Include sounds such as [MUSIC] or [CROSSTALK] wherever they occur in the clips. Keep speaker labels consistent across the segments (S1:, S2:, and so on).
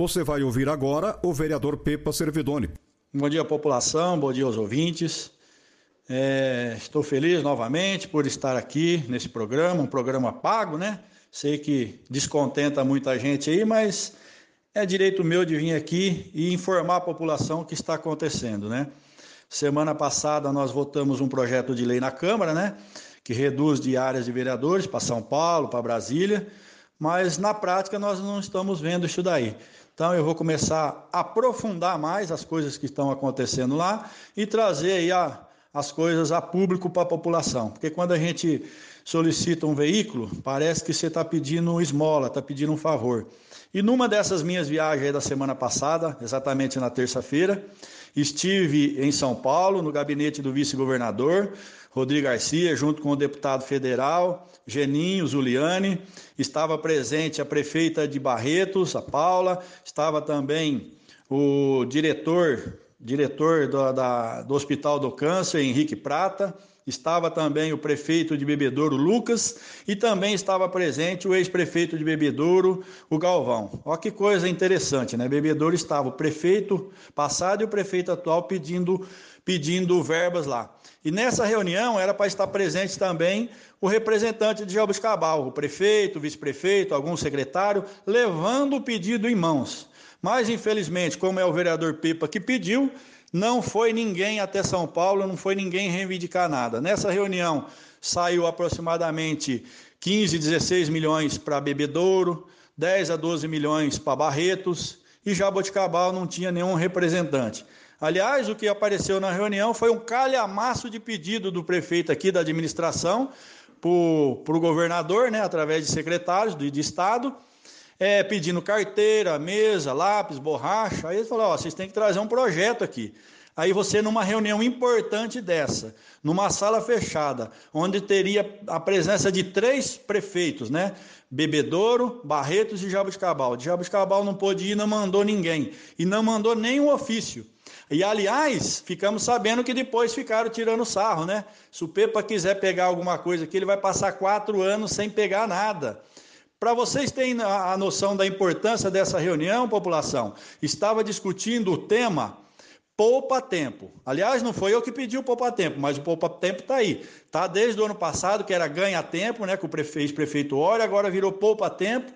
S1: Você vai ouvir agora o vereador Pepa Servidoni.
S2: Bom dia, população, bom dia aos ouvintes. É, estou feliz novamente por estar aqui nesse programa, um programa pago, né? Sei que descontenta muita gente aí, mas é direito meu de vir aqui e informar a população o que está acontecendo, né? Semana passada nós votamos um projeto de lei na Câmara, né? Que reduz de áreas de vereadores para São Paulo, para Brasília, mas na prática nós não estamos vendo isso daí. Então eu vou começar a aprofundar mais as coisas que estão acontecendo lá e trazer aí a, as coisas a público para a população. Porque quando a gente solicita um veículo, parece que você está pedindo esmola, está pedindo um favor. E numa dessas minhas viagens da semana passada, exatamente na terça-feira, estive em São Paulo, no gabinete do vice-governador, Rodrigo Garcia, junto com o deputado federal, Geninho Zuliani, estava presente a prefeita de Barretos, a Paula, estava também o diretor, diretor do, da, do Hospital do Câncer, Henrique Prata, estava também o prefeito de Bebedouro, Lucas, e também estava presente o ex-prefeito de Bebedouro, o Galvão. Olha que coisa interessante, né? Bebedouro estava o prefeito passado e o prefeito atual pedindo, pedindo verbas lá. E nessa reunião era para estar presente também o representante de Cabal, o prefeito, o vice-prefeito, algum secretário, levando o pedido em mãos. Mas, infelizmente, como é o vereador Pipa que pediu, não foi ninguém até São Paulo, não foi ninguém reivindicar nada. Nessa reunião saiu aproximadamente 15, 16 milhões para Bebedouro, 10 a 12 milhões para Barretos e Jaboticabal não tinha nenhum representante. Aliás, o que apareceu na reunião foi um calhamaço de pedido do prefeito aqui da administração para o governador, né, através de secretários de, de Estado, é, pedindo carteira, mesa, lápis, borracha. Aí ele falou: ó, vocês têm que trazer um projeto aqui. Aí você, numa reunião importante dessa, numa sala fechada, onde teria a presença de três prefeitos, né? Bebedouro, Barretos e Jabuticabal. De Jabuticabal não pôde ir, não mandou ninguém. E não mandou nenhum ofício. E aliás, ficamos sabendo que depois ficaram tirando sarro, né? Se o Pepa quiser pegar alguma coisa aqui, ele vai passar quatro anos sem pegar nada. Para vocês terem a noção da importância dessa reunião, população, estava discutindo o tema poupa tempo. Aliás, não foi eu que pedi o poupa tempo, mas o poupa tempo está aí. Tá desde o ano passado que era ganha tempo, né, que o prefeito, prefeito olha, agora virou poupa tempo.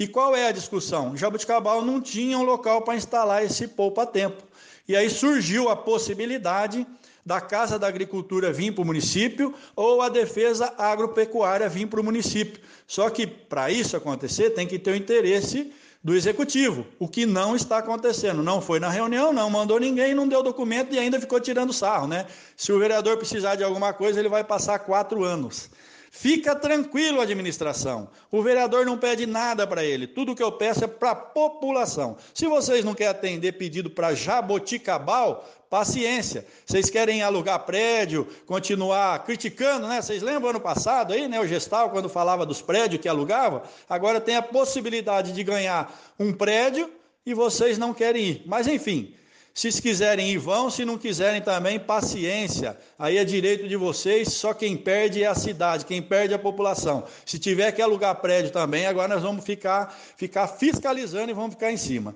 S2: E qual é a discussão? Jabuticabal não tinha um local para instalar esse poupa tempo. E aí surgiu a possibilidade da Casa da Agricultura vir para o município ou a Defesa Agropecuária vir para o município. Só que para isso acontecer tem que ter o interesse do executivo, o que não está acontecendo. Não foi na reunião, não mandou ninguém, não deu documento e ainda ficou tirando sarro, né? Se o vereador precisar de alguma coisa, ele vai passar quatro anos. Fica tranquilo, administração. O vereador não pede nada para ele. Tudo que eu peço é para a população. Se vocês não querem atender pedido para Jaboticabal, paciência. Vocês querem alugar prédio, continuar criticando, né? Vocês lembram ano passado aí, né? O Gestal, quando falava dos prédios que alugava, agora tem a possibilidade de ganhar um prédio e vocês não querem ir. Mas enfim, se quiserem ir, vão. Se não quiserem também, paciência. Aí é direito de vocês. Só quem perde é a cidade, quem perde é a população. Se tiver que alugar prédio também, agora nós vamos ficar, ficar fiscalizando e vamos ficar em cima.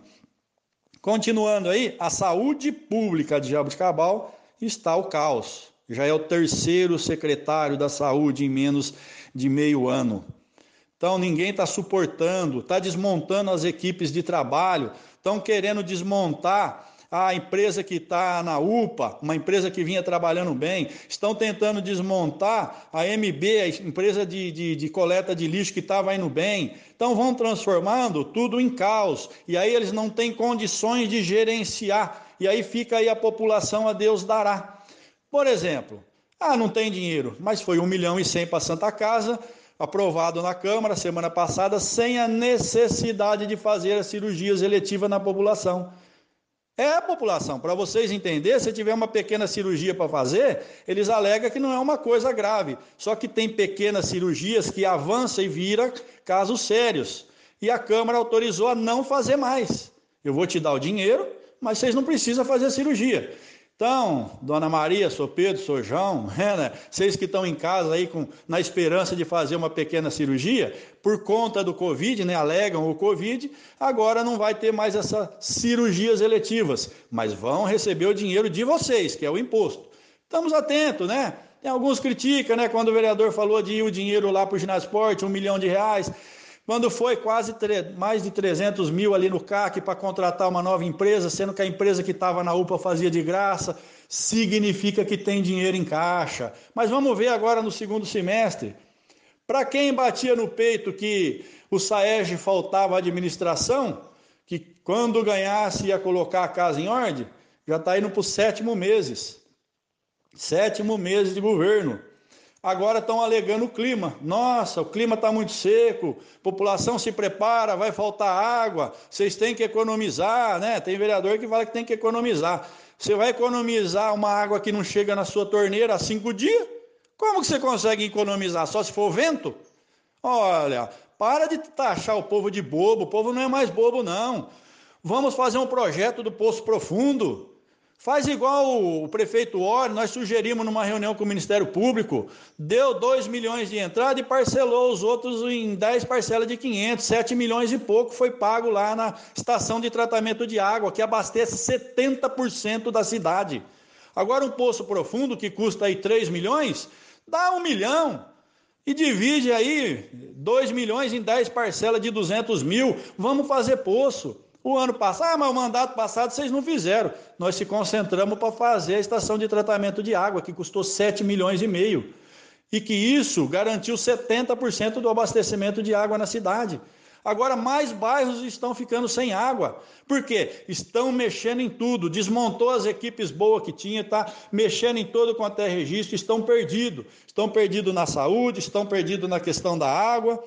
S2: Continuando aí, a saúde pública de Jabuticabal está o caos. Já é o terceiro secretário da saúde em menos de meio ano. Então ninguém está suportando, está desmontando as equipes de trabalho, estão querendo desmontar a empresa que está na UPA, uma empresa que vinha trabalhando bem, estão tentando desmontar a MB, a empresa de, de, de coleta de lixo que estava indo bem. Então vão transformando tudo em caos. E aí eles não têm condições de gerenciar. E aí fica aí a população a Deus dará. Por exemplo, ah, não tem dinheiro, mas foi um milhão e cem para Santa Casa, aprovado na Câmara semana passada sem a necessidade de fazer as cirurgias eletivas na população. É a população. Para vocês entenderem, se tiver uma pequena cirurgia para fazer, eles alegam que não é uma coisa grave. Só que tem pequenas cirurgias que avançam e vira casos sérios. E a Câmara autorizou a não fazer mais. Eu vou te dar o dinheiro, mas vocês não precisam fazer cirurgia. Então, Dona Maria, sou Pedro, sou João, [LAUGHS] né? vocês que estão em casa aí com, na esperança de fazer uma pequena cirurgia, por conta do Covid, né, alegam o Covid, agora não vai ter mais essas cirurgias eletivas, mas vão receber o dinheiro de vocês, que é o imposto. Estamos atentos, né? Tem alguns criticam, né? Quando o vereador falou de ir o dinheiro lá para o ginásio esporte, um milhão de reais. Quando foi quase mais de 300 mil ali no CAC para contratar uma nova empresa, sendo que a empresa que estava na UPA fazia de graça, significa que tem dinheiro em caixa. Mas vamos ver agora no segundo semestre. Para quem batia no peito que o SAEG faltava administração, que quando ganhasse ia colocar a casa em ordem, já está indo para os sétimo meses. Sétimo mês de governo. Agora estão alegando o clima. Nossa, o clima está muito seco, população se prepara, vai faltar água, vocês têm que economizar, né? Tem vereador que fala que tem que economizar. Você vai economizar uma água que não chega na sua torneira há cinco dias? Como que você consegue economizar? Só se for vento? Olha, para de taxar o povo de bobo, o povo não é mais bobo, não. Vamos fazer um projeto do Poço Profundo. Faz igual o prefeito Ori, nós sugerimos numa reunião com o Ministério Público, deu 2 milhões de entrada e parcelou os outros em 10 parcelas de 500, 7 milhões e pouco foi pago lá na estação de tratamento de água, que abastece 70% da cidade. Agora um poço profundo que custa aí 3 milhões, dá um milhão. E divide aí 2 milhões em 10 parcelas de 200 mil. Vamos fazer poço. O ano passado, ah, mas o mandato passado vocês não fizeram. Nós se concentramos para fazer a estação de tratamento de água, que custou 7 milhões e meio. E que isso garantiu 70% do abastecimento de água na cidade. Agora, mais bairros estão ficando sem água. Por quê? Estão mexendo em tudo. Desmontou as equipes boas que tinha, está mexendo em todo quanto é registro, estão perdidos. Estão perdidos na saúde, estão perdidos na questão da água.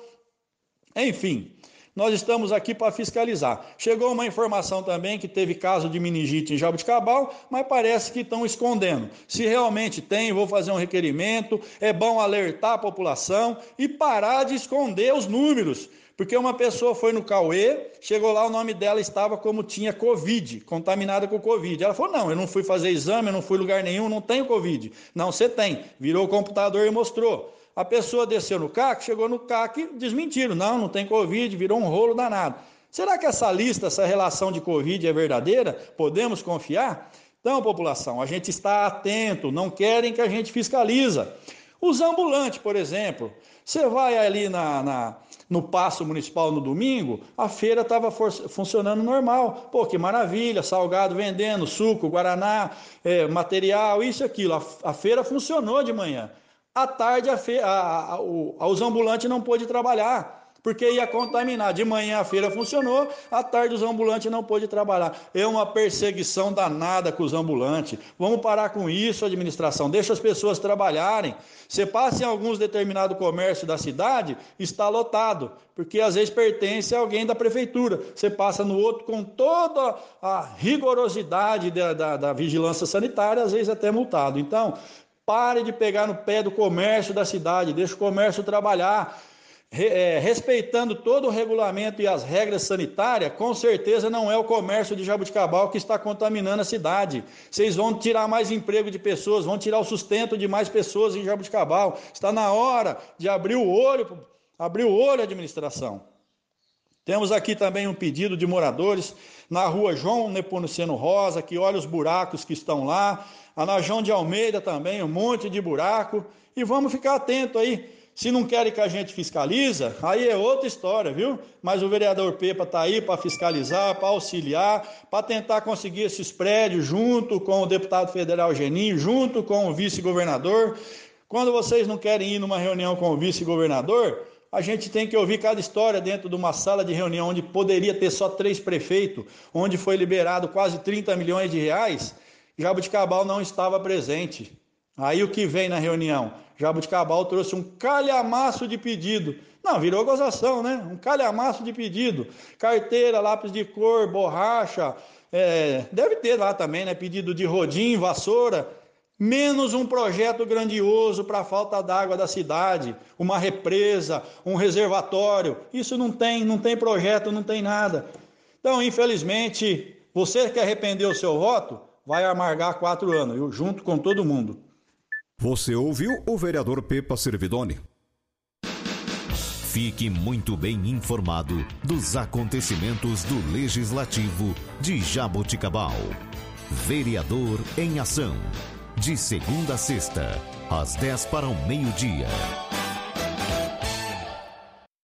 S2: Enfim, nós estamos aqui para fiscalizar. Chegou uma informação também que teve caso de meningite em Jabuticabal, mas parece que estão escondendo. Se realmente tem, vou fazer um requerimento. É bom alertar a população e parar de esconder os números. Porque uma pessoa foi no Cauê, chegou lá, o nome dela estava como tinha Covid, contaminada com Covid. Ela falou: Não, eu não fui fazer exame, eu não fui lugar nenhum, não tenho Covid. Não, você tem. Virou o computador e mostrou. A pessoa desceu no CAC, chegou no CAC, desmentiram. Não, não tem Covid, virou um rolo danado. Será que essa lista, essa relação de Covid é verdadeira? Podemos confiar? Então, população, a gente está atento, não querem que a gente fiscaliza. Os ambulantes, por exemplo, você vai ali na, na no Passo Municipal no domingo, a feira estava funcionando normal. Pô, que maravilha, salgado vendendo, suco, guaraná, é, material, isso e aquilo. A, a feira funcionou de manhã. À tarde, a fe... a, a, o, os ambulantes não pôde trabalhar, porque ia contaminar. De manhã a feira funcionou, à tarde os ambulantes não pôde trabalhar. É uma perseguição danada com os ambulantes. Vamos parar com isso, administração. Deixa as pessoas trabalharem. Você passa em alguns determinados comércios da cidade, está lotado, porque às vezes pertence a alguém da prefeitura. Você passa no outro com toda a rigorosidade da, da, da vigilância sanitária, às vezes até multado. Então, Pare de pegar no pé do comércio da cidade, deixe o comércio trabalhar. É, respeitando todo o regulamento e as regras sanitárias, com certeza não é o comércio de Jabuticabal que está contaminando a cidade. Vocês vão tirar mais emprego de pessoas, vão tirar o sustento de mais pessoas em Jabuticabal. Está na hora de abrir o olho, abrir o olho administração. Temos aqui também um pedido de moradores na rua João Nepomuceno Rosa, que olha os buracos que estão lá. A na João de Almeida também, um monte de buraco. E vamos ficar atento aí. Se não querem que a gente fiscaliza, aí é outra história, viu? Mas o vereador Pepa está aí para fiscalizar, para auxiliar, para tentar conseguir esses prédios junto com o deputado federal Geninho, junto com o vice-governador. Quando vocês não querem ir numa reunião com o vice-governador, a gente tem que ouvir cada história dentro de uma sala de reunião onde poderia ter só três prefeitos, onde foi liberado quase 30 milhões de reais, Jabuticabal não estava presente. Aí o que vem na reunião? Jabuticabal trouxe um calhamaço de pedido. Não, virou gozação, né? Um calhamaço de pedido. Carteira, lápis de cor, borracha. É, deve ter lá também, né? Pedido de rodim, vassoura. Menos um projeto grandioso para a falta d'água da cidade, uma represa, um reservatório. Isso não tem, não tem projeto, não tem nada. Então, infelizmente, você que arrependeu o seu voto, vai amargar quatro anos, eu junto com todo mundo.
S1: Você ouviu o vereador Pepa Servidoni?
S3: Fique muito bem informado dos acontecimentos do Legislativo de Jaboticabal. Vereador em Ação. De segunda a sexta, às 10 para o meio-dia.